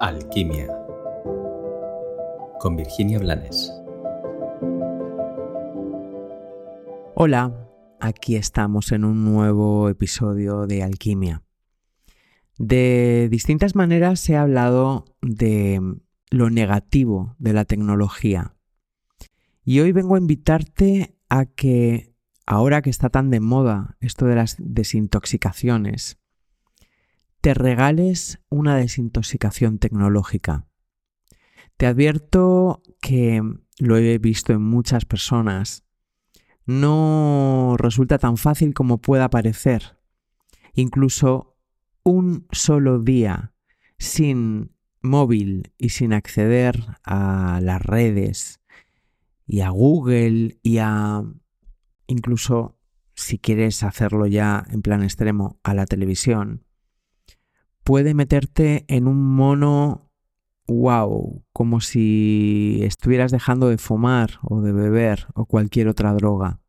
Alquimia con Virginia Blanes. Hola, aquí estamos en un nuevo episodio de Alquimia. De distintas maneras ha hablado de lo negativo de la tecnología. Y hoy vengo a invitarte a que, ahora que está tan de moda esto de las desintoxicaciones, te regales una desintoxicación tecnológica. Te advierto que lo he visto en muchas personas. No resulta tan fácil como pueda parecer. Incluso un solo día sin móvil y sin acceder a las redes y a Google y a incluso si quieres hacerlo ya en plan extremo a la televisión, puede meterte en un mono wow, como si estuvieras dejando de fumar o de beber o cualquier otra droga.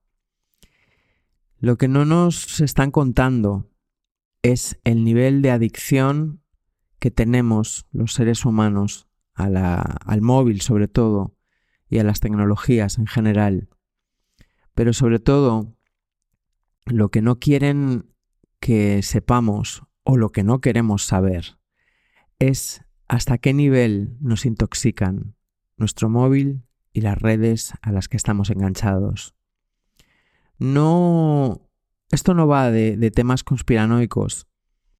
Lo que no nos están contando es el nivel de adicción que tenemos los seres humanos al móvil sobre todo y a las tecnologías en general. Pero sobre todo, lo que no quieren que sepamos o lo que no queremos saber es hasta qué nivel nos intoxican nuestro móvil y las redes a las que estamos enganchados. No, esto no va de, de temas conspiranoicos,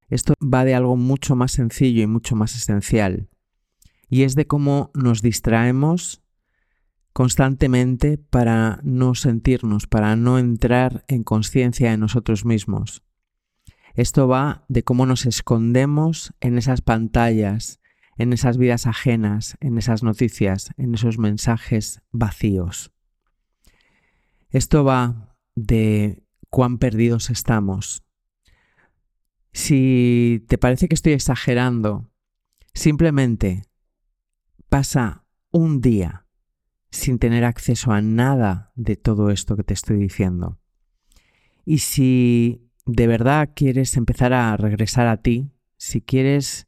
esto va de algo mucho más sencillo y mucho más esencial, y es de cómo nos distraemos constantemente para no sentirnos, para no entrar en conciencia de nosotros mismos. Esto va de cómo nos escondemos en esas pantallas, en esas vidas ajenas, en esas noticias, en esos mensajes vacíos. Esto va de cuán perdidos estamos. Si te parece que estoy exagerando, simplemente pasa un día sin tener acceso a nada de todo esto que te estoy diciendo. Y si de verdad quieres empezar a regresar a ti, si quieres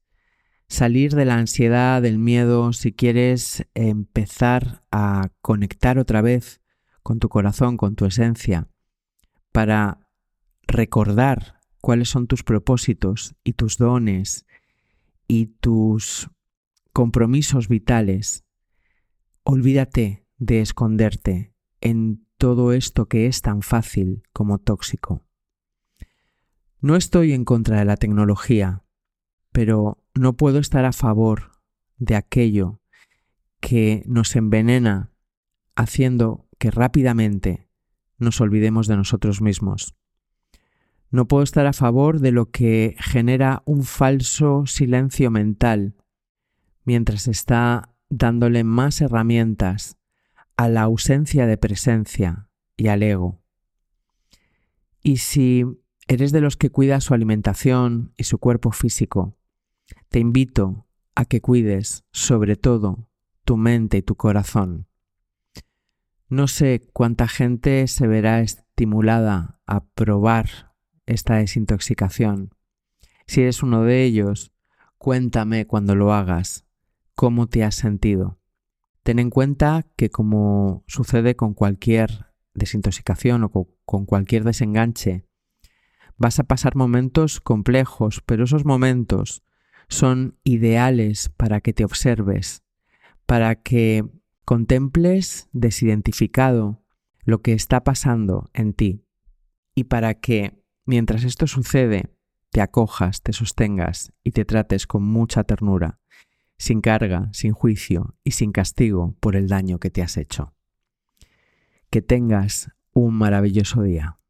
salir de la ansiedad, del miedo, si quieres empezar a conectar otra vez con tu corazón, con tu esencia, para recordar cuáles son tus propósitos y tus dones y tus compromisos vitales, olvídate de esconderte en todo esto que es tan fácil como tóxico. No estoy en contra de la tecnología, pero no puedo estar a favor de aquello que nos envenena haciendo que rápidamente nos olvidemos de nosotros mismos. No puedo estar a favor de lo que genera un falso silencio mental mientras está dándole más herramientas a la ausencia de presencia y al ego. Y si eres de los que cuida su alimentación y su cuerpo físico, te invito a que cuides sobre todo tu mente y tu corazón. No sé cuánta gente se verá estimulada a probar esta desintoxicación. Si eres uno de ellos, cuéntame cuando lo hagas cómo te has sentido. Ten en cuenta que como sucede con cualquier desintoxicación o con cualquier desenganche, Vas a pasar momentos complejos, pero esos momentos son ideales para que te observes, para que contemples desidentificado lo que está pasando en ti y para que, mientras esto sucede, te acojas, te sostengas y te trates con mucha ternura, sin carga, sin juicio y sin castigo por el daño que te has hecho. Que tengas un maravilloso día.